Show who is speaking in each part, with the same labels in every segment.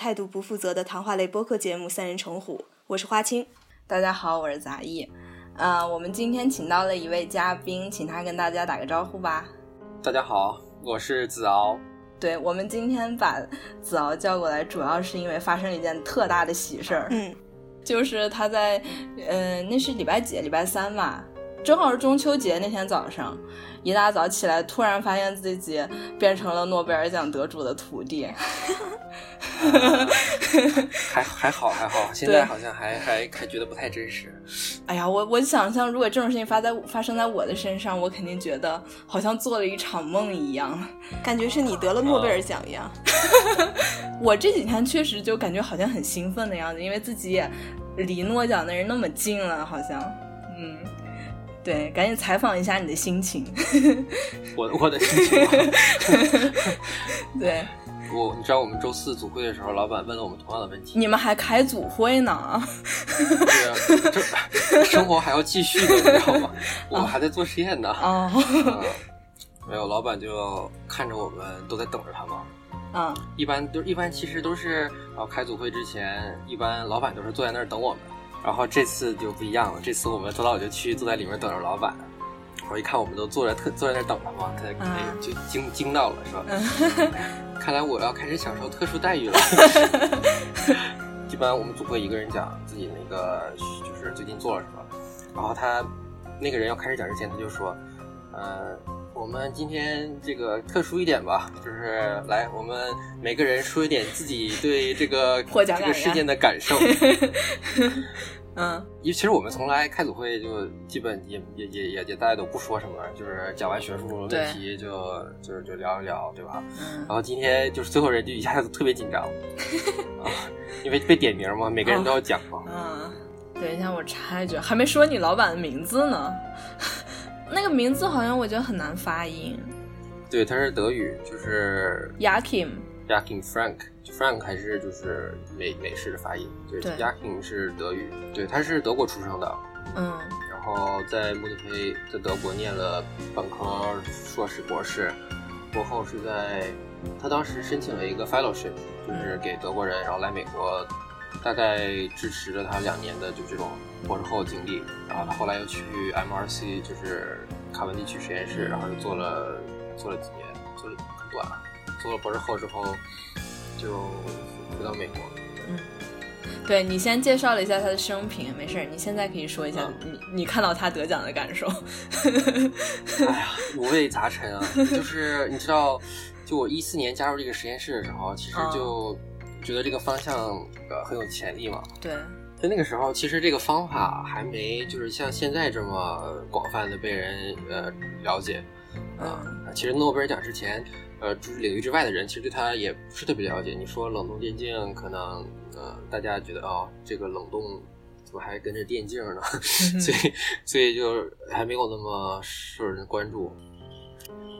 Speaker 1: 态度不负责的谈话类播客节目《三人成虎》，我是花青。
Speaker 2: 大家好，我是杂艺。呃，我们今天请到了一位嘉宾，请他跟大家打个招呼吧。
Speaker 3: 大家好，我是子敖。
Speaker 2: 对我们今天把子敖叫过来，主要是因为发生了一件特大的喜事儿。
Speaker 1: 嗯，
Speaker 2: 就是他在，呃，那是礼拜几？礼拜三吧，正好是中秋节那天早上，一大早起来，突然发现自己变成了诺贝尔奖得主的徒弟。
Speaker 3: 还还好还好，现在好像还还还觉得不太真实。
Speaker 2: 哎呀，我我想象，如果这种事情发在发生在我的身上，我肯定觉得好像做了一场梦一样，
Speaker 1: 感觉是你得了诺贝尔奖一样。
Speaker 2: 我这几天确实就感觉好像很兴奋的样子，因为自己也离诺奖的人那么近了，好像，嗯，对，赶紧采访一下你的心情。
Speaker 3: 我我的心情，
Speaker 2: 对。
Speaker 3: 我你知道我们周四组会的时候，老板问了我们同样的问题。
Speaker 2: 你们还开组会呢？
Speaker 3: 对啊，这 生活还要继续的，你知道吗？我们还在做实验呢。
Speaker 2: 哦，
Speaker 3: 没有，老板就看着我们都在等着他嘛。
Speaker 2: 嗯，
Speaker 3: 一般都一般其实都是，然后开组会之前，一般老板都是坐在那儿等我们。然后这次就不一样了，这次我们早早就去坐在里面等着老板。我一看我们都坐在特坐在那等他嘛，他就惊惊到了，是吧？看来我要开始享受特殊待遇了。一般我们组会一个人讲自己那个就是最近做了什么，然后他那个人要开始讲之前，他就说：“呃，我们今天这个特殊一点吧，就是来我们每个人说一点自己对这个这个事件的感受。”
Speaker 2: 嗯，
Speaker 3: 因为其实我们从来开组会就基本也也也也也大家都不说什么，就是讲完学术问题就就就聊一聊，对吧？
Speaker 2: 嗯。
Speaker 3: 然后今天就是最后人就一下子特别紧张 啊，因为被点名嘛，每个人都要讲嘛。
Speaker 2: 嗯。等一下，我插一句，还没说你老板的名字呢。那个名字好像我觉得很难发音。
Speaker 3: 对，他是德语，就是
Speaker 2: Yakim。
Speaker 3: Yakim Frank，Frank 还是就是美美式的发音，对，Yakim 是德语，对，他是德国出生的，
Speaker 2: 嗯，
Speaker 3: 然后在慕尼黑，在德国念了本科、硕士、博士，博后是在，他当时申请了一个 fellowship，就是给德国人，然后来美国，大概支持了他两年的就这种博士后经历，然后他后来又去 MRC，就是卡文迪曲实验室，然后又做了做了几年，做了很短了。做了博士后之后，就回到美国。
Speaker 2: 嗯，对你先介绍了一下他的生平，没事，你现在可以说一下你你看到他得奖的感受。
Speaker 3: 哎呀，五味杂陈啊！就是你知道，就我一四年加入这个实验室的时候，其实就觉得这个方向呃很有潜力嘛。
Speaker 2: 对。
Speaker 3: 在那个时候，其实这个方法还没就是像现在这么广泛的被人呃了解。啊，其实诺贝尔奖之前。呃，就是领域之外的人，其实对他也不是特别了解。你说冷冻电竞，可能呃，大家觉得哦，这个冷冻怎么还跟着电竞呢？所以，所以就还没有那么受人关注。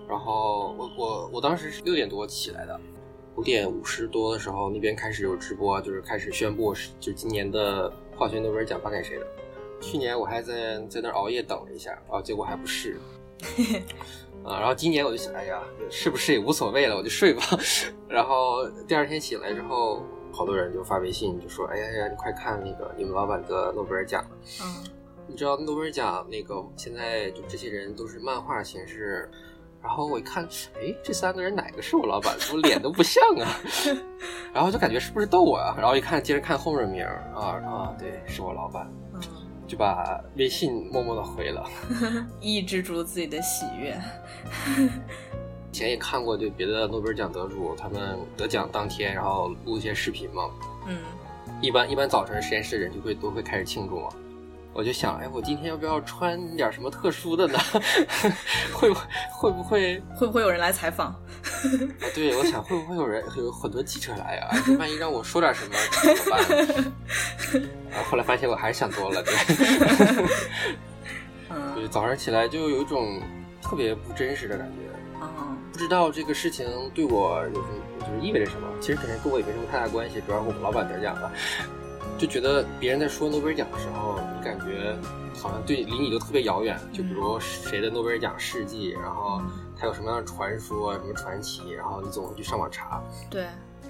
Speaker 3: 然后我我我当时是六点多起来的，五点五十多的时候，那边开始有直播，就是开始宣布是就今年的化学诺贝尔奖颁给谁了。去年我还在在那熬夜等了一下，啊，结果还不是。啊，然后今年我就想，哎呀，是不是也无所谓了，我就睡吧。然后第二天醒来之后，好多人就发微信就说，哎呀呀，你快看那个你们老板得诺贝尔奖了。
Speaker 2: 嗯，
Speaker 3: 你知道诺贝尔奖那个现在就这些人都是漫画形式。然后我一看，哎，这三个人哪个是我老板？怎么脸都不像啊？然后就感觉是不是逗我啊？然后一看，接着看后面名啊啊，对，是我老板。就把微信默默的回了，
Speaker 2: 抑制住自己的喜悦。
Speaker 3: 以前也看过，就别的诺贝尔奖得主，他们得奖当天，然后录一些视频嘛。
Speaker 2: 嗯，
Speaker 3: 一般一般早晨实验室的人就会都会开始庆祝嘛。我就想，哎，我今天要不要穿点什么特殊的呢？会会不会
Speaker 2: 会不会有人来采访？
Speaker 3: 对，我想会不会有人有很多记者来啊？万一让我说点什么怎么办？啊，后来发现我还是想多了，对。对，早上起来就有一种特别不真实的感觉。
Speaker 2: 啊，
Speaker 3: 不知道这个事情对我有什么，就是意味着什么？其实可能跟我也没什么太大关系，主要是我们老板得奖了。就觉得别人在说诺贝尔奖的时候，你感觉好像对离你都特别遥远。就比如谁的诺贝尔奖事迹，然后他有什么样的传说、什么传奇，然后你总会去上网查。
Speaker 2: 对。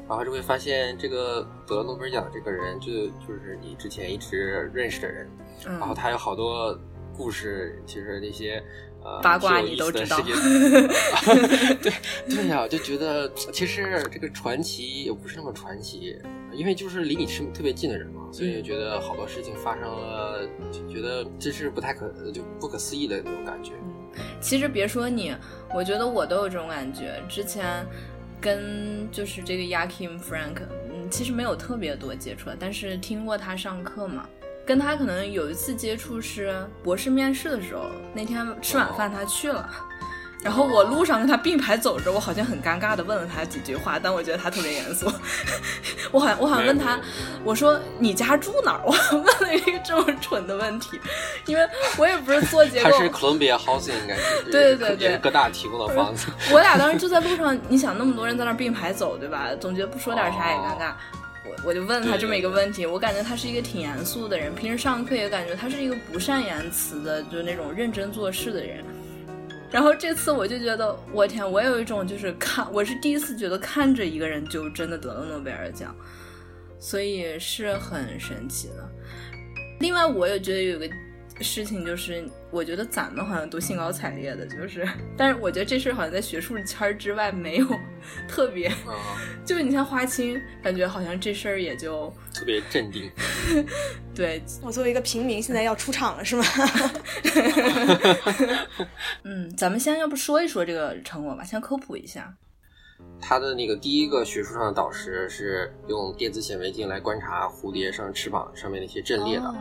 Speaker 3: 然后就会发现这个得诺贝尔奖的这个人，就就是你之前一直认识的人，
Speaker 2: 嗯
Speaker 3: 然后他有好多故事，其实那些呃
Speaker 2: 八卦
Speaker 3: 挺有意思的
Speaker 2: 你都知道
Speaker 3: 事情 对对呀、就觉得其实这个传奇也不是那么传奇，因为就是离你是特别近的人嘛，所以就觉得好多事情发生了，就觉得这是不太可就不可思议的那种感觉。
Speaker 2: 其实别说你，我觉得我都有这种感觉。之前跟就是这个 Yakim Frank，嗯，其实没有特别多接触，但是听过他上课嘛。跟他可能有一次接触是博士面试的时候，那天吃晚饭他去了，然后我路上跟他并排走着，我好像很尴尬的问了他几句话，但我觉得他特别严肃。我好像我好像问他，我说你家住哪儿？我问了一个这么蠢的问题，因为我也不是做结构，
Speaker 3: 他是 Columbia Housing 应该是，
Speaker 2: 对对对
Speaker 3: 各大提供的房子。
Speaker 2: 我俩当时就在路上，你想那么多人在那并排走，对吧？总觉得不说点啥也尴尬。我我就问他这么一个问题，我感觉他是一个挺严肃的人，平时上课也感觉他是一个不善言辞的，就是那种认真做事的人。然后这次我就觉得，我天，我有一种就是看，我是第一次觉得看着一个人就真的得了诺贝尔奖，所以是很神奇的。另外，我也觉得有个事情就是，我觉得咱们好像都兴高采烈的，就是，但是我觉得这事儿好像在学术圈儿之外没有特别，
Speaker 3: 嗯，
Speaker 2: 就是你像花青，感觉好像这事儿也就
Speaker 3: 特别镇定。
Speaker 2: 对，
Speaker 1: 我作为一个平民，现在要出场了是吗？
Speaker 2: 嗯，咱们先要不说一说这个成果吧，先科普一下。
Speaker 3: 他的那个第一个学术上的导师是用电子显微镜来观察蝴蝶上翅膀上面那些阵列的，
Speaker 2: 哦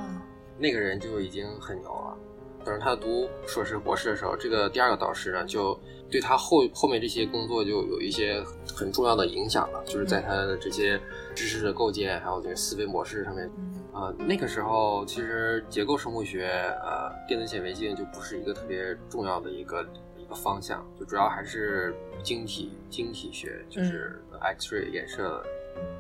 Speaker 3: 那个人就已经很牛了。但是他读硕士、博士的时候，这个第二个导师呢，就对他后后面这些工作就有一些很重要的影响了，就是在他的这些知识的构建，还有这个思维模式上面。
Speaker 2: 嗯
Speaker 3: 啊、那个时候其实结构生物学，呃，电子显微镜就不是一个特别重要的一个一个方向，就主要还是晶体晶体学，就是
Speaker 2: 嗯
Speaker 3: X-ray 衍射，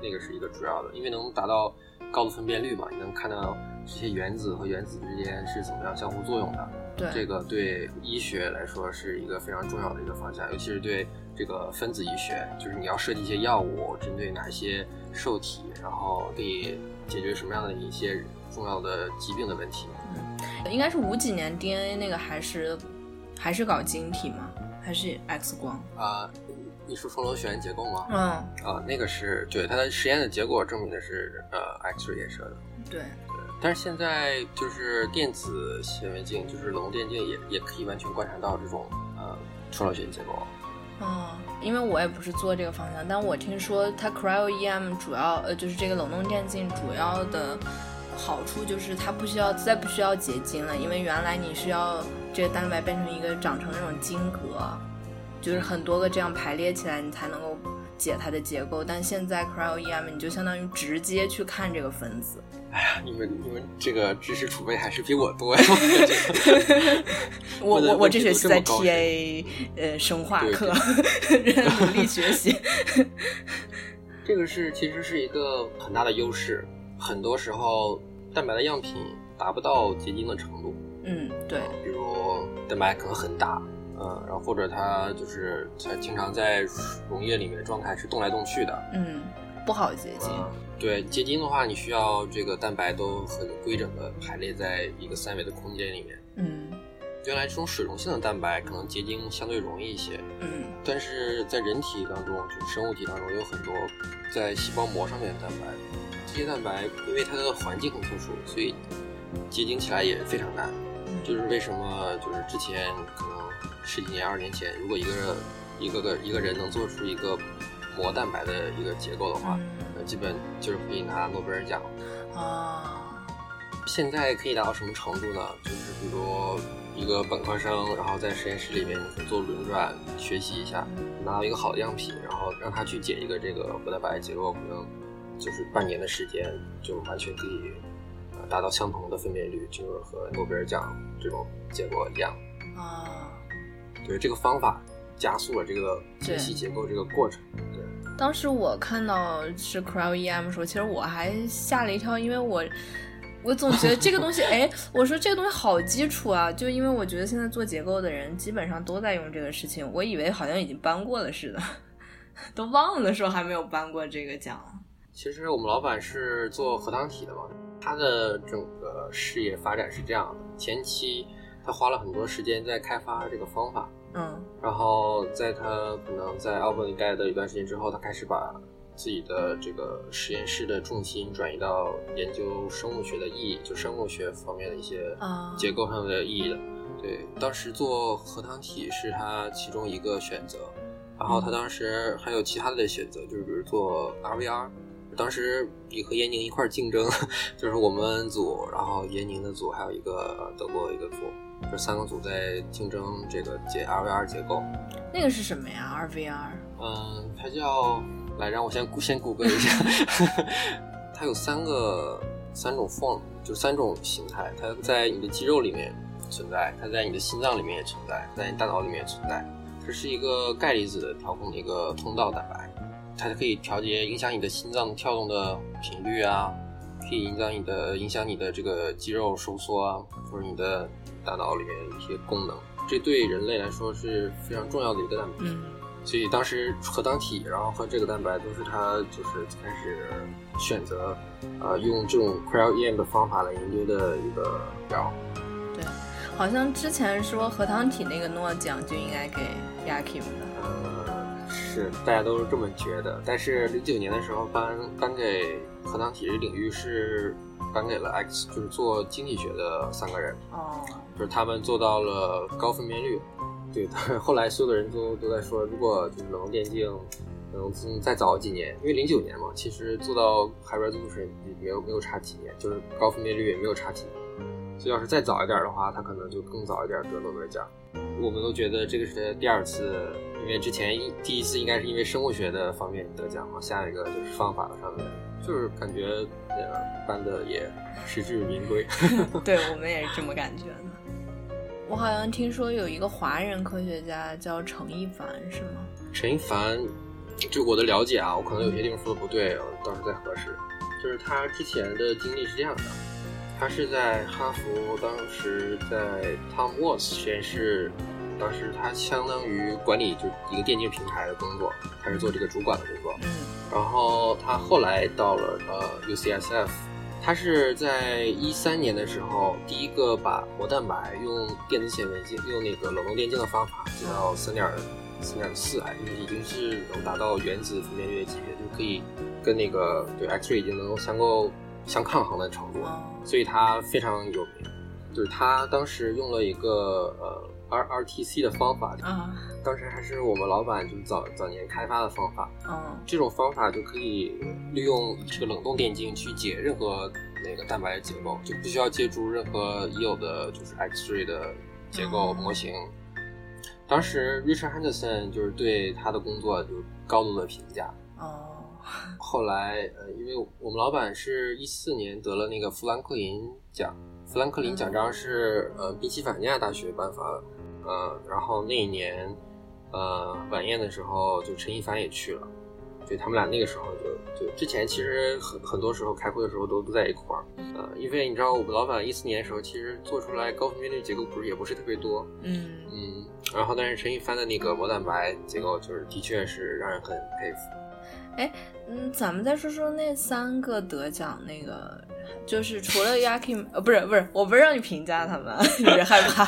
Speaker 3: 那个是一个主要的，因为能达到高度分辨率嘛，你能看到这些原子和原子之间是怎么样相互作用的。
Speaker 2: 对，
Speaker 3: 这个对医学来说是一个非常重要的一个方向，尤其是对这个分子医学，就是你要设计一些药物，针对哪些受体，然后可以解决什么样的一些重要的疾病的问题。
Speaker 2: 应该是五几年 DNA 那个还是还是搞晶体吗？还是 X 光？
Speaker 3: 啊、你说双螺旋结构吗？
Speaker 2: 嗯，
Speaker 3: 啊、那个是对它的实验的结果证明的是呃 X-ray 衍射的。
Speaker 2: 对，
Speaker 3: 但是现在就是电子显微镜，就是冷冻电镜也也可以完全观察到这种呃双螺旋结构。
Speaker 2: 哦，因为我也不是做这个方向，但我听说它 Cryo EM 主要呃就是这个冷冻电镜主要的好处就是它不需要再不需要结晶了，因为原来你是要这个蛋白变成一个长成那种晶格，就是很多个这样排列起来你才能够解它的结构，但现在 Cryo EM 你就相当于直接去看这个分子。
Speaker 3: 哎呀，你们你们这个知识储备还是比我多呀！我
Speaker 2: 我我我这学期在 TA 呃生化
Speaker 3: 对
Speaker 2: 课，努力学习。
Speaker 3: 这个是其实是一个很大的优势，很多时候蛋白的样品达不到结晶的程度，
Speaker 2: 嗯，对，
Speaker 3: 比如蛋白可能很大，嗯，然后或者它就是它经常在溶液里面的状态是动来动去的，
Speaker 2: 嗯，不好结晶。
Speaker 3: 嗯，对，结晶的话，你需要这个蛋白都很规整的排列在一个三维的空间里面。
Speaker 2: 嗯
Speaker 3: 原来这种水溶性的蛋白可能结晶相对容易一些，
Speaker 2: 嗯
Speaker 3: 但是在人体当中，就是生物体当中有很多在细胞膜上面的蛋白，这些蛋白因为它的环境很特殊，所以结晶起来也非常难。就是为什么就是之前可能十几年、二十年前，如果一个一个个一个人能做出一个膜蛋白的一个结构的话，
Speaker 2: 嗯
Speaker 3: 呃，基本就是可以拿诺贝尔奖。
Speaker 2: 啊，
Speaker 3: 现在可以达到什么程度呢？就是比如一个本科生，然后在实验室里面做轮转学习一下，拿到一个好的样品，然后让他去解一个这个膜蛋白结构，可能就是半年的时间，就完全可以呃达到相同的分辨率，就是和诺贝尔奖这种结果一样。
Speaker 2: 啊，
Speaker 3: 对这个方法加速了这个解析结构这个过程。对，
Speaker 2: 当时我看到是 Cryo EM 的时候，其实我还吓了一跳，因为我我总觉得这个东西，哎，我说这个东西好基础啊，就因为我觉得现在做结构的人基本上都在用这个事情，我以为好像已经搬过了似的。都忘了说还没有颁过这个奖。
Speaker 3: 其实我们老板是做核糖体的嘛，他的整个事业发展是这样的：前期他花了很多时间在开发这个方法，
Speaker 2: 嗯，
Speaker 3: 然后在他可能在奥本里待的一段时间之后，他开始把自己的这个实验室的重心转移到研究生物学的意义，就生物学方面的一些结构上的意义的。对，当时做核糖体是他其中一个选择，然后他当时还有其他的选择，就是比如做 RVR。当时你和闫宁一块竞争，就是我们组，然后闫宁的组，还有一个德国一个组，这三个组在竞争这个结 RVR 结构。
Speaker 2: 那个是什么呀？RVR？
Speaker 3: 嗯，它叫来让我先先谷歌一下，它有三个三种 form，就三种形态，它在你的肌肉里面。存在，它在你的心脏里面也存在，在你大脑里面也存在。这是一个钙离子的调控的一个通道蛋白，它可以调节影响你的心脏跳动的频率啊，可以影响你的影响你的这个肌肉收缩啊，或者你的大脑里面一些功能。这对人类来说是非常重要的一个蛋白。
Speaker 2: 嗯。
Speaker 3: 所以当时核糖体，然后和这个蛋白都是他就是开始选择，呃，用这种 cryo EM 的方法来研究的一个标。
Speaker 2: 对。好像之前说核糖体那个诺奖就应该给 Yakim 的，
Speaker 3: 呃，是大家都是这么觉得。但是零九年的时候颁颁给核糖体这领域是颁给了 X，就是做经济学的三个人，
Speaker 2: 哦，
Speaker 3: 就是他们做到了高分辨率。对，后来所有的人都都在说，如果就是冷冻电竞能再早几年，因为零九年嘛，其实做到 high resolution 没有没有差几年，就是高分辨率也没有差几年。所以要是再早一点的话，他可能就更早一点得诺贝尔奖。我们都觉得这个是他第二次，因为之前一第一次应该是因为生物学的方面得奖嘛，下一个就是方法上面，就是感觉呃颁的也实至名归。
Speaker 2: 对我们也是这么感觉的。我好像听说有一个华人科学家叫陈一凡，是吗？
Speaker 3: 陈一凡，就我的了解啊，我可能有些地方说的不对，到时候再核实。就是他之前的经历是这样的。他是在哈佛，当时在 Tom Watts 实验室，当时他相当于管理就一个电竞平台的工作，他是做这个主管的工作。
Speaker 2: 嗯。
Speaker 3: 然后他后来到了呃 UCSF，他是在一三年的时候第一个把膜蛋白用电子显微镜，用那个冷冻电镜的方法，进到三点三点四，还是已经是能达到原子分辨率级别，就可以跟那个对 X-ray 已经能够相够。相抗衡的程度，所以他非常有名。就是他当时用了一个呃 R R T C 的方法，
Speaker 2: 啊，
Speaker 3: 当时还是我们老板就是早早年开发的方法。
Speaker 2: 嗯，
Speaker 3: 这种方法就可以利用这个冷冻电镜去解任何那个蛋白的结构，就不需要借助任何已有的就是 X ray 的结构模型。当时 Richard Henderson 就是对他的工作就高度的评价。
Speaker 2: 哦。
Speaker 3: 后来，呃，因为我们老板是一四年得了那个富兰克林奖，富兰克林奖章是呃宾夕法尼亚大学颁发的，呃，然后那一年，呃，晚宴的时候就陈一凡也去了，就他们俩那个时候就就之前其实很很多时候开会的时候都都在一块儿，呃，因为你知道我们老板一四年的时候其实做出来高分辨率结构不是也不是特别多，
Speaker 2: 嗯
Speaker 3: 嗯，然后但是陈一凡的那个膜蛋白结构就是的确是让人很佩服。
Speaker 2: 哎，嗯，咱们再说说那三个得奖那个，就是除了 Yakim，呃，不是不是，我不是让你评价他们，有点害怕。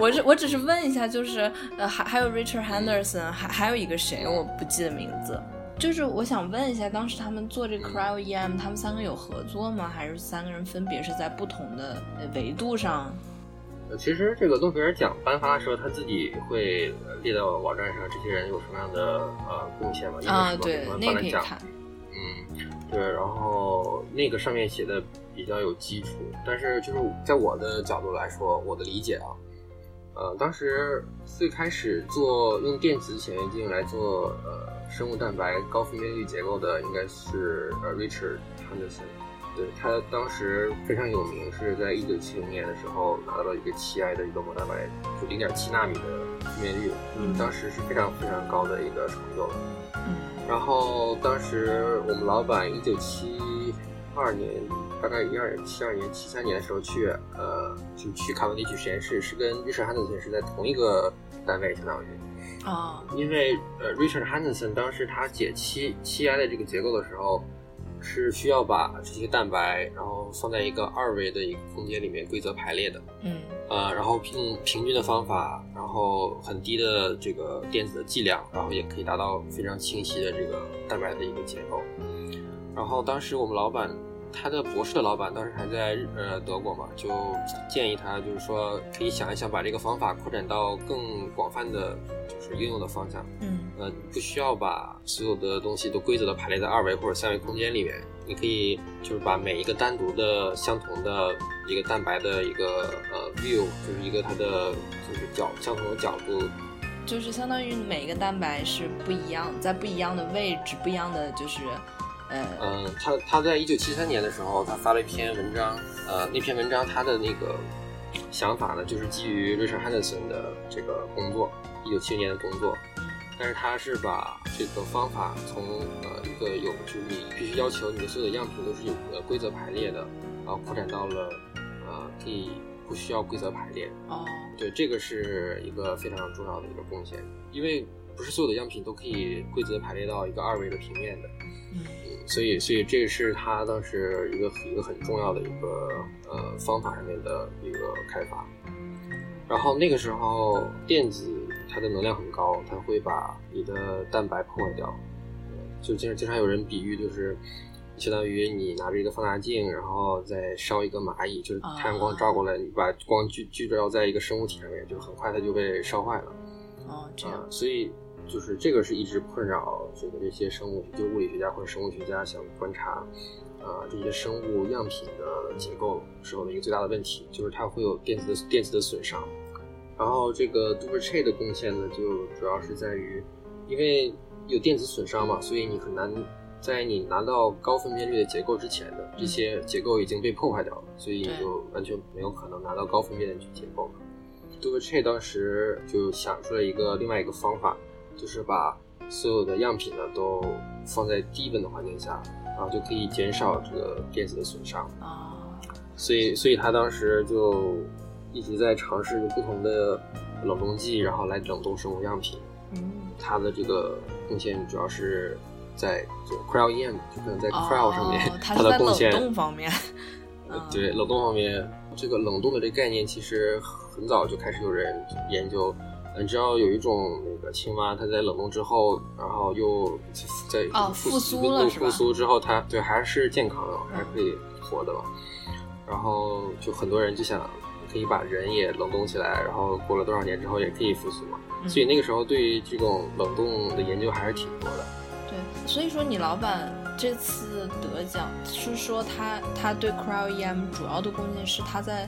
Speaker 2: 我只我只是问一下，就是呃，还还有 Richard Henderson，还还有一个谁，我不记得名字。就是我想问一下，当时他们做这 Cryo EM，他们三个有合作吗？还是三个人分别是在不同的维度上？
Speaker 3: 其实这个诺贝尔奖颁发的时候，他自己会列到网站上，这些人有什么样的呃贡献嘛？
Speaker 2: 啊，对，那可以看。
Speaker 3: 嗯，对，然后那个上面写的比较有基础，但是就是在我的角度来说，我的理解啊，呃，当时最开始做用电子显微镜来做呃生物蛋白高分辨率结构的，应该是呃 Richard Henderson。对他当时非常有名，是在一九七零年的时候拿到了一个七 I 的一个膜蛋白，就零点七纳米的分辨率，嗯，当时是非常非常高的一个成就了。
Speaker 2: 嗯，
Speaker 3: 然后当时我们老板一九七二年大概一二七二年、七三年的时候去，呃，就去卡文迪许实验室，是跟 Richard Henderson 是在同一个单位，相当于。
Speaker 2: 哦，
Speaker 3: 因为呃，Richard Henderson 当时他解七七 I 的这个结构的时候，是需要把这些蛋白，然后放在一个二维的一个空间里面规则排列的。
Speaker 2: 嗯。
Speaker 3: 呃，然后用平均的方法，然后很低的这个电子的剂量，然后也可以达到非常清晰的这个蛋白的一个结构。然后当时我们老板，他的博士的老板当时还在呃德国嘛，就建议他就是说可以想一想把这个方法扩展到更广泛的，就是应用的方向。
Speaker 2: 嗯。
Speaker 3: 呃，不需要把所有的东西都规则的排列在二维或者三维空间里面。你可以就是把每一个单独的相同的一个蛋白的一个呃 view，就是一个它的就是角相同的角度，
Speaker 2: 就是相当于每一个蛋白是不一样，在不一样的位置，不一样的就是呃
Speaker 3: 嗯，他他在一九七三年的时候，他发了一篇文章，呃，那篇文章他的那个想法呢，就是基于 Richard Henderson 的这个工作，一九七零年的工作。但是他是把这个方法从呃一个有就是你必须要求你的所有的样品都是有呃规则排列的，然后扩展到了呃可以不需要规则排列。
Speaker 2: 哦，
Speaker 3: 对，这个是一个非常重要的一个贡献，因为不是所有的样品都可以规则排列到一个二维的平面的。
Speaker 2: 嗯，
Speaker 3: 所以所以这是他当时一个一个很重要的一个呃方法上面的一个开发。然后那个时候电子。它的能量很高，它会把你的蛋白破坏掉。就经经常有人比喻，就是相当于你拿着一个放大镜，然后再烧一个蚂蚁，就是太阳光照过来，你把光聚聚焦在一个生物体上面，就很快它就被烧坏了。
Speaker 2: 哦，这样。
Speaker 3: 所以就是这个是一直困扰这个这些生物，就物理学家或者生物学家想观察啊这些生物样品的结构时候的一个最大的问题，就是它会有电子的电子的损伤。然后这个 d u p e c h e 的贡献呢，就主要是在于，因为有电子损伤嘛，所以你很难在你拿到高分辨率的结构之前的这些结构已经被破坏掉了，所以你就完全没有可能拿到高分辨率结构了。d u p e c h e 当时就想出了一个另外一个方法，就是把所有的样品呢都放在低温的环境下，然后就可以减少这个电子的损伤。
Speaker 2: 啊，
Speaker 3: 所以所以他当时就。一直在尝试用不同的冷冻剂，然后来冷冻生物样品。
Speaker 2: 嗯，
Speaker 3: 他的这个贡献主要是在就 cryo EM，就可能在 cryo 上面，它的贡献。
Speaker 2: 冷冻方面。
Speaker 3: 对冷冻方面，这个冷冻的这个概念其实很早就开始有人研究。你知道有一种那个青蛙，它在冷冻之后，然后又在
Speaker 2: 复苏了
Speaker 3: 复苏之后，它对还是健康的，还可以活的嘛。然后就很多人就想。可以把人也冷冻起来，然后过了多少年之后也可以复苏嘛？所以那个时候对于这种冷冻的研究还是挺多的。
Speaker 2: 对，所以说你老板这次得奖是说他他对 Cryo EM 主要的贡献是他在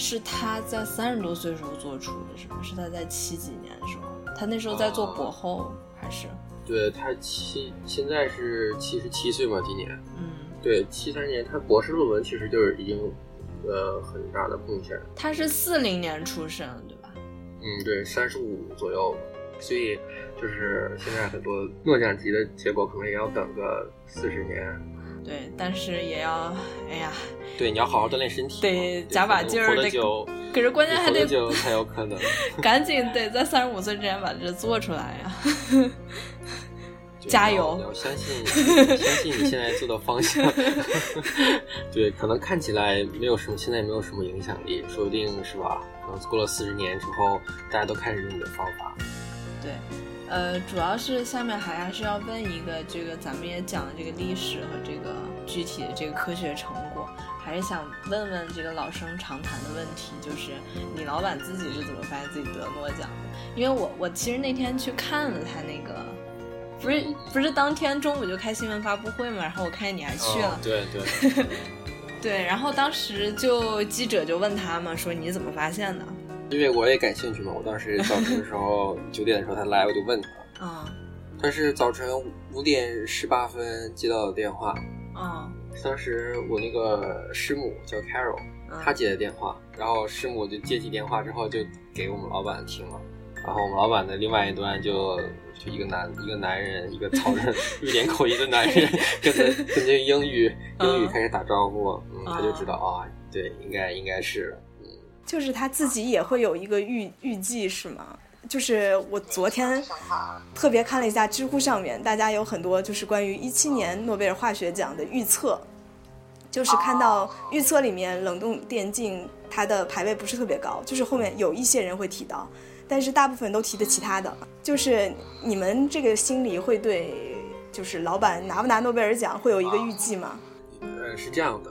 Speaker 2: 是他在三十多岁时候做出的，是吗？是他在七几年的时候，他那时候在做博后还是？
Speaker 3: 对他七现在是七十七岁嘛，今年。
Speaker 2: 嗯。
Speaker 3: 对，七三年他博士论文其实就是已经。呃，很大的贡献。
Speaker 2: 他是四零年出生，对吧？
Speaker 3: 嗯，对，三十五左右。所以就是现在很多诺奖级的结果，可能也要等个四十年。
Speaker 2: 对，但是也要，哎呀。
Speaker 3: 对，你要好好锻炼身体。
Speaker 2: 得，加把劲儿。
Speaker 3: 活得久。
Speaker 2: 可是关键还得
Speaker 3: 久才有可能。
Speaker 2: 赶紧得在三十五岁之前把这做出来呀。加油！
Speaker 3: 你要相信，相信你现在做的方向。对，可能看起来没有什么，现在没有什么影响力，说不定是吧？可能过了四十年之后，大家都开始用你的方法。
Speaker 2: 对，呃，主要是下面还是要问一个，这个咱们也讲了这个历史和这个具体的这个科学成果，还是想问问这个老生常谈的问题，就是你老板自己是怎么发现自己得诺奖的？因为我我其实那天去看了他那个。不是不是当天中午就开新闻发布会嘛？然后我看见你还去了，
Speaker 3: 对对
Speaker 2: 对。然后当时就记者就问他嘛，说你怎么发现的？
Speaker 3: 因为我也感兴趣嘛。我当时早晨的时候 九点的时候他来，我就问他。
Speaker 2: 啊。
Speaker 3: 他是早晨五点十八分接到的电话。
Speaker 2: 啊。
Speaker 3: 当时我那个师母叫 Carol，她接的电话，然后师母就接起电话之后就给我们老板听了。然后我们老板的另外一端就就一个男一个男人，一个操着瑞典口音的男人，跟他跟着英语英语开始打招呼，嗯，他就知道啊，对，应该应该是，嗯，
Speaker 1: 就是他自己也会有一个预预计是吗？就是我昨天特别看了一下知乎上面，大家有很多就是关于一七年诺贝尔化学奖的预测，就是看到预测里面冷冻电镜它的排位不是特别高，就是后面有一些人会提到，但是大部分都提的其他的。就是你们这个心里会对，就是老板拿不拿诺贝尔奖会有一个预计吗？
Speaker 3: 呃，是这样的，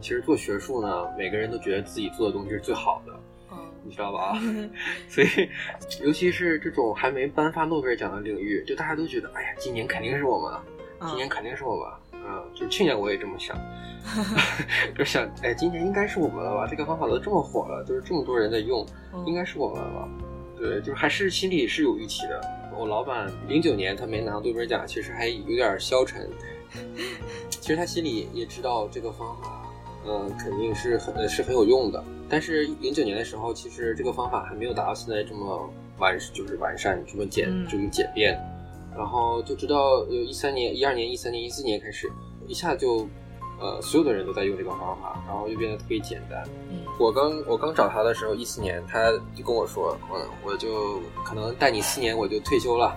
Speaker 3: 其实做学术呢，每个人都觉得自己做的东西是最好的。嗯你知道吧？所以，尤其是这种还没颁发诺贝尔奖的领域，就大家都觉得，哎呀，今年肯定是我们，今年肯定是我们。嗯，就去年我也这么想，就想，哎，今年应该是我们了吧？这个方法都这么火了，就是这么多人在用，应该是我们了。对，就是还是心里是有预期的。我老板零九年他没拿诺贝尔奖，其实还有点消沉。其实他心里也知道这个方法。嗯，肯定是很是很有用的。但是零九年的时候，其实这个方法还没有达到现在这么完，就是完善这么简这么简便。然后就知道，有一三年、一二年、一三年、一四年开始，一下就，呃，所有的人都在用这个方法，然后又变得特别简单。我刚我刚找他的时候，一四年，他就跟我说，我，我就可能带你四年，我就退休了。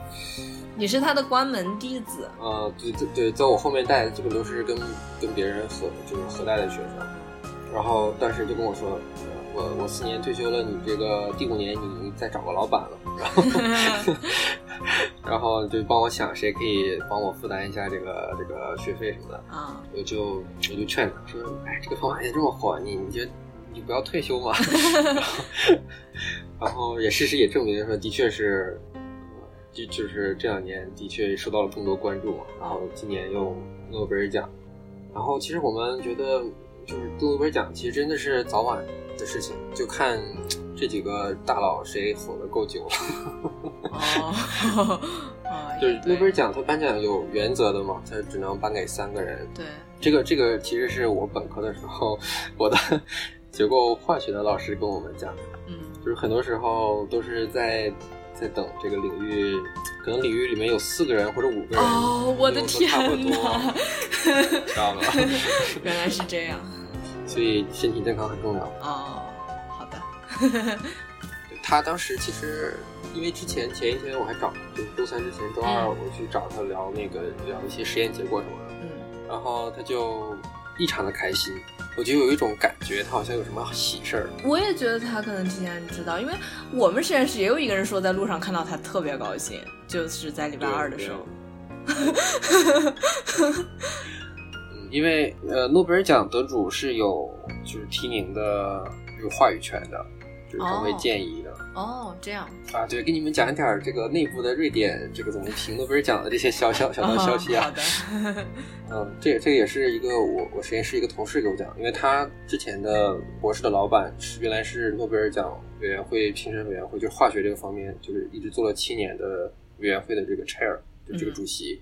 Speaker 2: 你是他的关门弟子
Speaker 3: 啊？对对对，在我后面带的基本都是跟跟别人合就是合带的学生，然后当时就跟我说，我我四年退休了，你这个第五年你再找个老板了，然后 然后就帮我想谁可以帮我负担一下这个这个学费什么的啊，我就我就劝他说，哎，这个方法现在这么火，你你就你不要退休嘛，然后也事实也证明说，的确是。就就是这两年的确受到了更多关注，然后今年又诺贝尔奖，然后其实我们觉得就是诺贝尔奖其实真的是早晚的事情，就看这几个大佬谁活得够久了。
Speaker 2: 哦，
Speaker 3: 就是诺贝尔奖他颁奖有原则的嘛，他只能颁给三个人。
Speaker 2: 对，
Speaker 3: 这个这个其实是我本科的时候 我的结构化学的老师跟我们讲的，嗯，就是很多时候都是在。在等这个领域，可能领域里面有四个人或者五个人，
Speaker 2: 哦，我的天
Speaker 3: 哪，知道吗？
Speaker 2: 原来是这样，
Speaker 3: 所以身体健康很重要。
Speaker 2: 哦，好的。
Speaker 3: 他当时其实，因为之前前一天我还找，就是周三之前，周二我去找他聊那个聊一些实验结果什么的，嗯，然后他就异常的开心。我就有一种感觉，他好像有什么喜事儿。
Speaker 2: 我也觉得他可能提前知道，因为我们实验室也有一个人说，在路上看到他特别高兴，就是在礼拜二的时候。
Speaker 3: 嗯，因为呃，诺贝尔奖得主是有就是提名的，有话语权的。他会建议的
Speaker 2: 哦，这样
Speaker 3: 啊，对，给你们讲一点这个内部的瑞典这个怎么评诺贝尔奖的这些小小小道消息
Speaker 2: 啊。好的，
Speaker 3: 嗯，这这个也是一个我我实验室一个同事给我讲，因为他之前的博士的老板是原来是诺贝尔奖委员会评审委员会，就是化学这个方面，就是一直做了七年的委员会的这个 chair，就这个主席。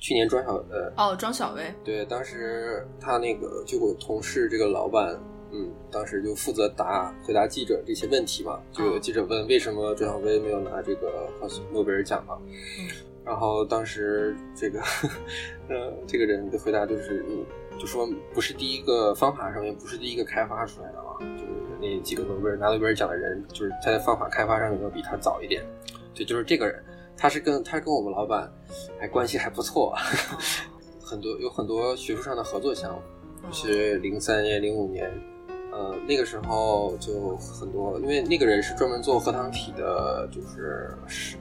Speaker 3: 去年庄小呃
Speaker 2: 哦庄小薇
Speaker 3: 对，当时他那个就我同事这个老板。嗯，当时就负责答回答记者这些问题嘛，就有记者问为什么周小薇没有拿这个诺贝尔奖嘛，然后当时这个，呃，这个人的回答就是，就说不是第一个方法上面不是第一个开发出来的嘛，就是那几个诺贝尔拿诺贝尔奖的人，就是他在方法开发上面要比他早一点，对，就是这个人，他是跟他跟我们老板还关系还不错，很多有很多学术上的合作项目，是零三年零五年。呃，那个时候就很多，因为那个人是专门做核糖体的，就是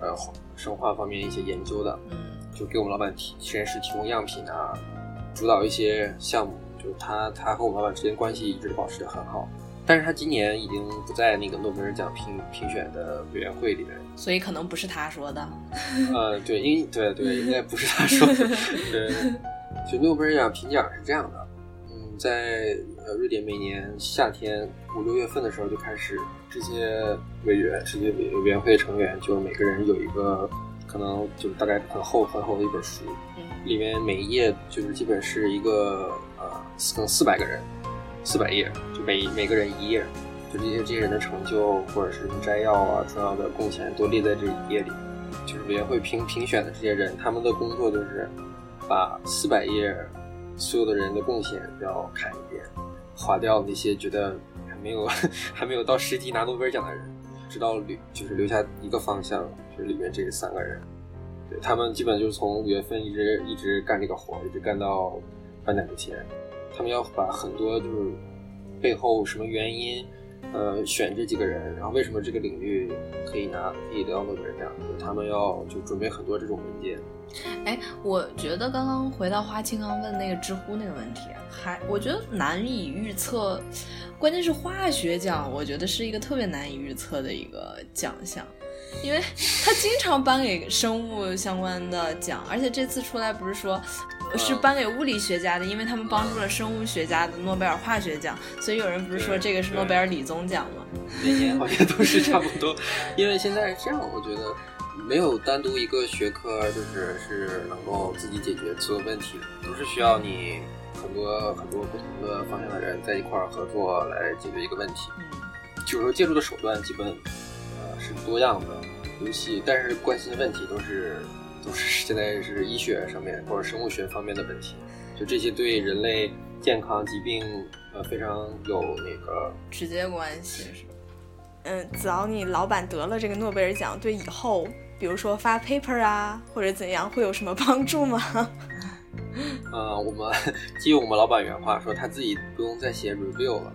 Speaker 3: 呃生化方面一些研究的，嗯，就给我们老板提实验室提供样品啊，主导一些项目，就是他他和我们老板之间关系一直保持的很好。但是他今年已经不在那个诺贝尔奖评评选的委员会里面，
Speaker 2: 所以可能不是他说的。
Speaker 3: 呃，对，应对对，应该不是他说的。对，就诺贝尔奖评奖是这样的，嗯，在。呃，瑞典每年夏天五六月份的时候就开始，这些委员、这些委委员会成员就每个人有一个，可能就是大概很厚很厚的一本书，里面每一页就是基本是一个呃，可能四百个人，四百页，就每每个人一页，就这些这些人的成就或者是摘要啊、重要的贡献都列在这一页里。就是委员会评评选的这些人，他们的工作就是把四百页所有的人的贡献要看一遍，划掉那些觉得还没有 还没有到时机拿诺贝尔奖的人，直到留就是留下一个方向，就是里面这三个人。对他们基本就是从五月份一直一直干这个活，一直干到颁奖之前。他们要把很多就是背后什么原因，呃，选这几个人，然后为什么这个领域可以拿可以得到诺贝尔奖，他们要就准备很多这种文件。
Speaker 2: 哎，我觉得刚刚回到花青刚问那个知乎那个问题，还我觉得难以预测，关键是化学奖，我觉得是一个特别难以预测的一个奖项。因为他经常颁给生物相关的奖，而且这次出来不是说是颁给物理学家的，因为他们帮助了生物学家的诺贝尔化学奖，所以有人不是说这个是诺贝尔理综奖吗？
Speaker 3: 每年好像都是差不多，因为现在是这样，我觉得没有单独一个学科就是是能够自己解决所有问题的，都是需要你很多很多不同的方向的人在一块儿合作来解决一个问题。
Speaker 2: 嗯，
Speaker 3: 就是说借助的手段基本呃。是多样的游戏，但是关心的问题都是现在是医学上面或者生物学方面的问题，就这些对人类健康疾病呃非常有那个
Speaker 2: 直接关系是
Speaker 1: 嗯，子敖，你老板得了这个诺贝尔奖，对以后比如说发 paper 啊或者怎样会有什么帮助吗？
Speaker 3: 呃，我们基于我们老板原话说，他自己不用再写 review 了。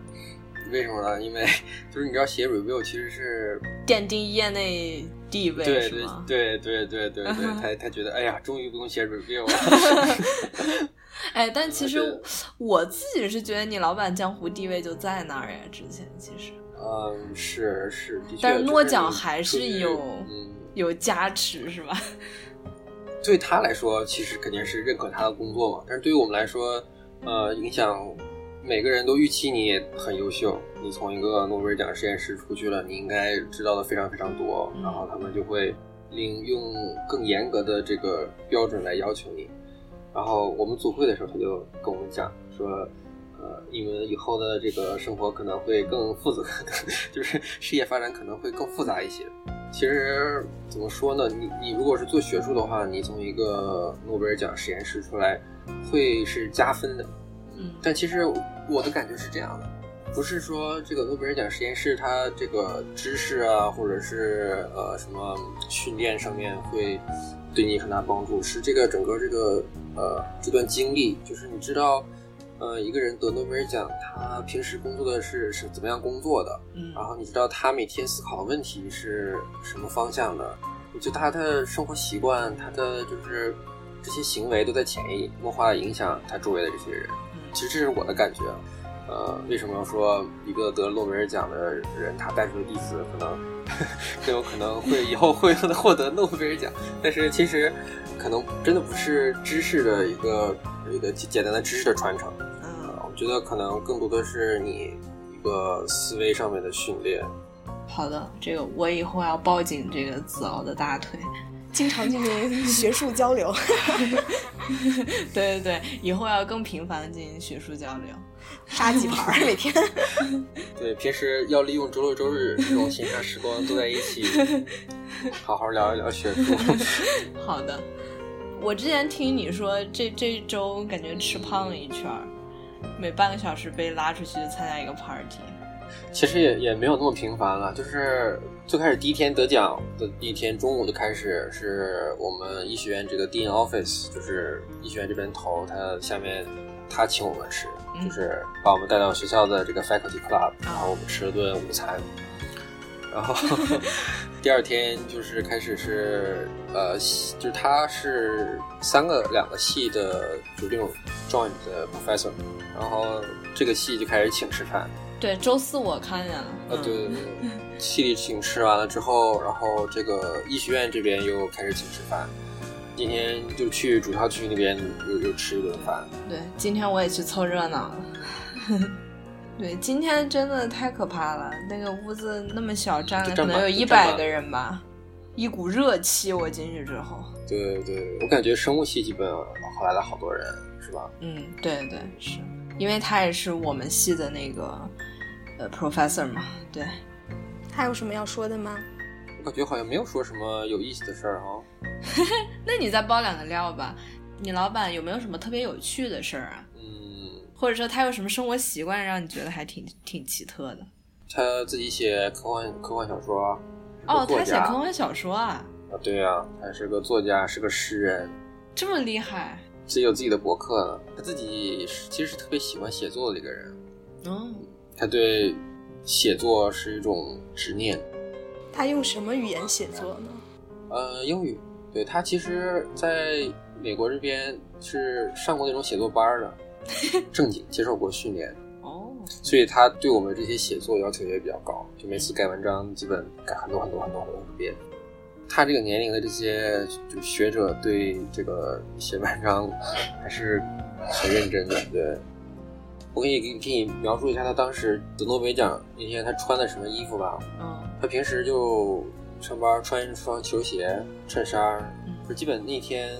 Speaker 3: 为什么呢？因为就是你知道写 review 其实是
Speaker 2: 奠定业内地位，
Speaker 3: 对对对对对对对，他他觉得哎呀，终于不用写 review 了。
Speaker 2: 哎，但其实我自己是觉得你老板江湖地位就在那儿呀。之前其实，
Speaker 3: 嗯，是是，
Speaker 2: 但
Speaker 3: 是
Speaker 2: 诺奖还是有
Speaker 3: 嗯
Speaker 2: 有加持是吧？
Speaker 3: 对他来说，其实肯定是认可他的工作嘛。但是对于我们来说，呃，影响。每个人都预期你也很优秀，你从一个诺贝尔奖实验室出去了，你应该知道的非常非常多，然后他们就会令用更严格的这个标准来要求你。然后我们组会的时候，他就跟我们讲说，呃，你们以后的这个生活可能会更复杂，就是事业发展可能会更复杂一些。其实怎么说呢？你你如果是做学术的话，你从一个诺贝尔奖实验室出来，会是加分的。但其实我的感觉是这样的，不是说这个诺贝尔奖实验室它这个知识啊，或者是呃什么训练上面会对你很大帮助，是这个整个这个呃这段经历，就是你知道，呃一个人得诺贝尔奖，他平时工作的是是怎么样工作的，
Speaker 2: 嗯，
Speaker 3: 然后你知道他每天思考的问题是什么方向的，就他的生活习惯，他的就是这些行为都在潜移默化影响他周围的这些人。其实这是我的感觉，呃，为什么说一个得诺贝尔奖的人，他带出的弟子可能 很有可能会以后会获得诺贝尔奖？但是其实可能真的不是知识的一个一个简单的知识的传承，
Speaker 2: 嗯，
Speaker 3: 我觉得可能更多的是你一个思维上面的训练。
Speaker 2: 好的，这个我以后要抱紧这个子敖的大腿。
Speaker 1: 经常进行学术交流，
Speaker 2: 对对对，以后要更频繁的进行学术交流，
Speaker 1: 杀几盘儿每天。
Speaker 3: 对，平时要利用周六周日这种闲暇时光，坐在一起，好好聊一聊学术。
Speaker 2: 好的，我之前听你说，这这周感觉吃胖了一圈儿，每半个小时被拉出去参加一个 party。
Speaker 3: 其实也也没有那么频繁了，就是最开始第一天得奖的第一天中午就开始，是我们医学院这个 Dean Office，就是医学院这边头，他下面他请我们吃，就是把我们带到学校的这个 Faculty Club，然后我们吃了顿午餐，然后 第二天就是开始是呃，就是他是三个两个系的，就这种 joint 的 professor，然后这个系就开始请吃饭。
Speaker 2: 对，周四我看见了。
Speaker 3: 呃，对对对，系里请吃完了之后，然后这个医学院这边又开始请吃饭。今天就去主校区那边又又吃一顿饭。
Speaker 2: 对，今天我也去凑热闹了。对，今天真的太可怕了，那个屋子那么小，站了可能有一百个人吧，一股热气。我进去之后，
Speaker 3: 对对，我感觉生物系基本后来了好多人，是吧？
Speaker 2: 嗯，对对是，因为他也是我们系的那个。呃 professor 嘛，对。
Speaker 1: 还有什么要说的吗？
Speaker 3: 我感觉好像没有说什么有意思的事儿啊。
Speaker 2: 那你再爆两个料吧。你老板有没有什么特别有趣的事儿啊？
Speaker 3: 嗯，
Speaker 2: 或者说他有什么生活习惯让你觉得还挺挺奇特的？
Speaker 3: 他自己写科幻科幻小说。
Speaker 2: 哦，他写科幻小说啊？
Speaker 3: 啊，对呀，他是个作家，是个诗人，
Speaker 2: 这么厉害。
Speaker 3: 自己有自己的博客呢。他自己其实是特别喜欢写作的一个人。
Speaker 2: 哦。
Speaker 3: 他对写作是一种执念。
Speaker 1: 他用什么语言写作呢？
Speaker 3: 呃，英语。对他其实在美国这边是上过那种写作班的，正经接受过训练。
Speaker 2: 哦。
Speaker 3: 所以他对我们这些写作要求也比较高，就每次改文章基本改很多很多很多很多遍。他这个年龄的这些就学者对这个写文章还是很认真的。对，我可以给给你描述一下他当时得诺贝尔奖那天他穿的什么衣服吧。
Speaker 2: 嗯。
Speaker 3: 他平时就上班穿一双球鞋、衬衫，就基本那天，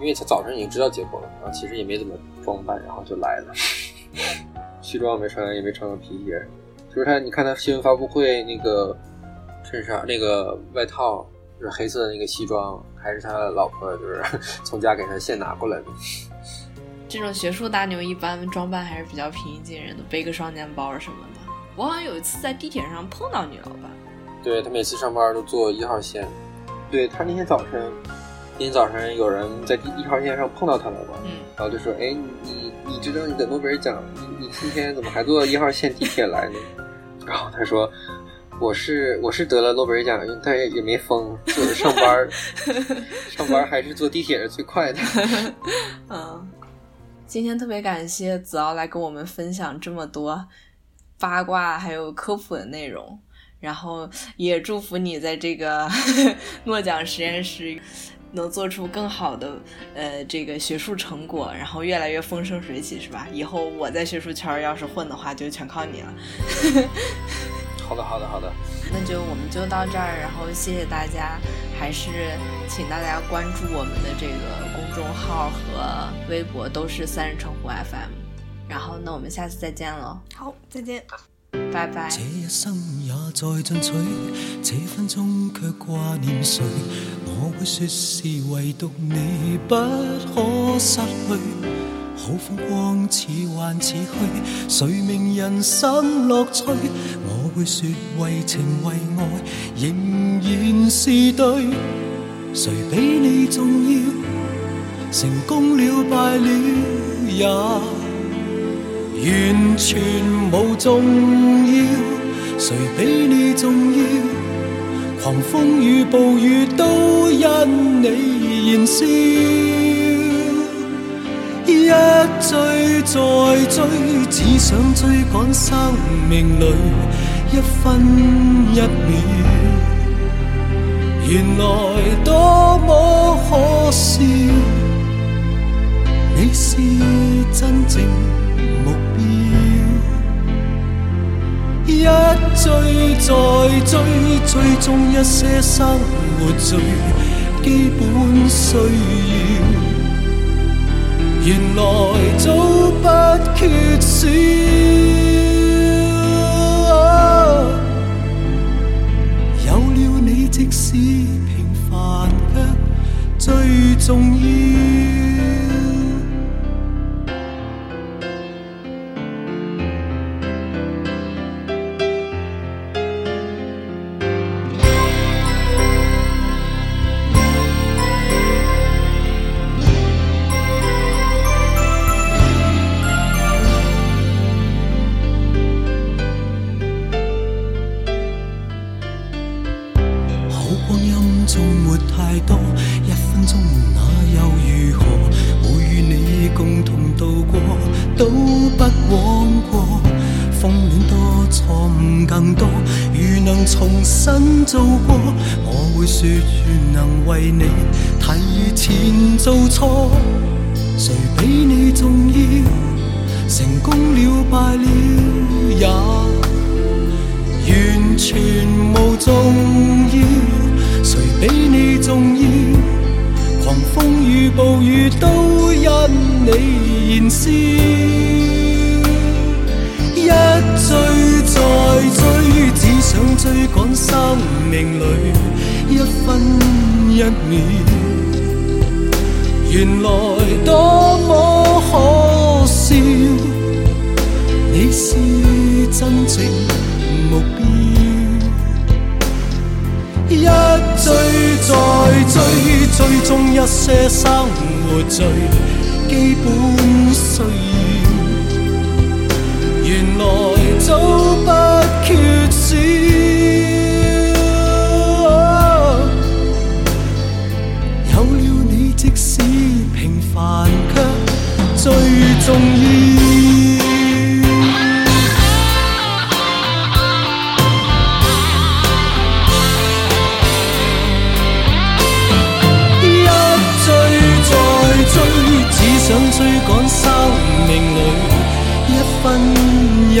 Speaker 3: 因为他早上已经知道结果了，然后其实也没怎么装扮，然后就来了。西装没穿，也没穿个皮鞋。就是他，你看他新闻发布会那个衬衫、那个外套。就是黑色的那个西装，还是他老婆就是 从家给他现拿过来的。
Speaker 2: 这种学术大牛一般装扮还是比较平易近人的，背个双肩包什么的。我好像有一次在地铁上碰到你老板。
Speaker 3: 对他每次上班都坐一号线。对他那天早晨，那天早晨有人在第一号线上碰到他了吧？
Speaker 2: 嗯。
Speaker 3: 然后就说：“哎，你你知道你得诺贝尔奖，你你今天怎么还坐一号线地铁来呢？” 然后他说。我是我是得了诺贝尔奖，但也也没疯，就是上班 上班还是坐地铁是最快的。
Speaker 2: 嗯，今天特别感谢子敖来跟我们分享这么多八卦还有科普的内容，然后也祝福你在这个 诺奖实验室能做出更好的呃这个学术成果，然后越来越风生水起，是吧？以后我在学术圈要是混的话，就全靠你了。
Speaker 3: 好的，好的，好的，
Speaker 2: 那就我们就到这儿，然后谢谢大家，还是请大家关注我们的这个公众号和微博，都是三人成虎 FM。然后，那我们下次再见了。
Speaker 1: 好，再见，
Speaker 2: 拜拜。
Speaker 4: 这一生也在进取，这分钟却挂念谁？我会说是唯独你不可失去。好风光似幻似虚，谁明人生乐趣？我会说为情为爱，仍然是对。谁比你重要？成功了败了也完全无重要。谁比你重要？狂风与暴雨都因你燃烧。一追再追，只想追赶生命里一分一秒。原来多么可笑，你是真正目标。一追再追，追踪一些生活最基本需要。原来早不缺少，有了你，即使平凡却最重要。做过，我会说愿能为你提前做错。谁比你重要？成功了败了也完全无重要。谁比你重要？狂风与暴雨都因你燃烧。追赶生命里一分一秒，原来多么可笑。你是真正目标，一追再追，追踪一些生活最基本需要。原来早不最重要。一追再追，只想追赶生命里一分一秒。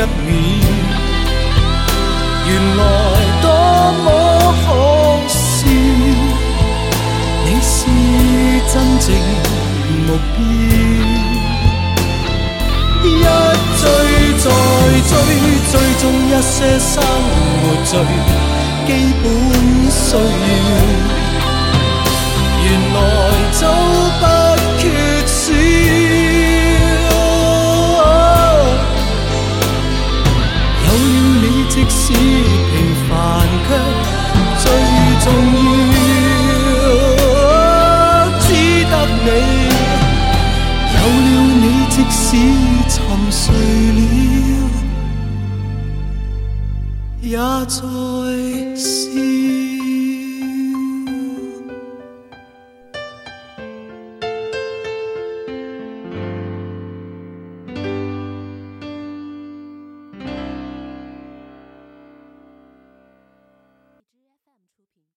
Speaker 4: 原來多麼可笑，你是真正目標。一追再追，追踪一些生活最基本需要，原来早不缺少。有了你，即使平凡却最重要。只得你，有了你，即使。亚洲。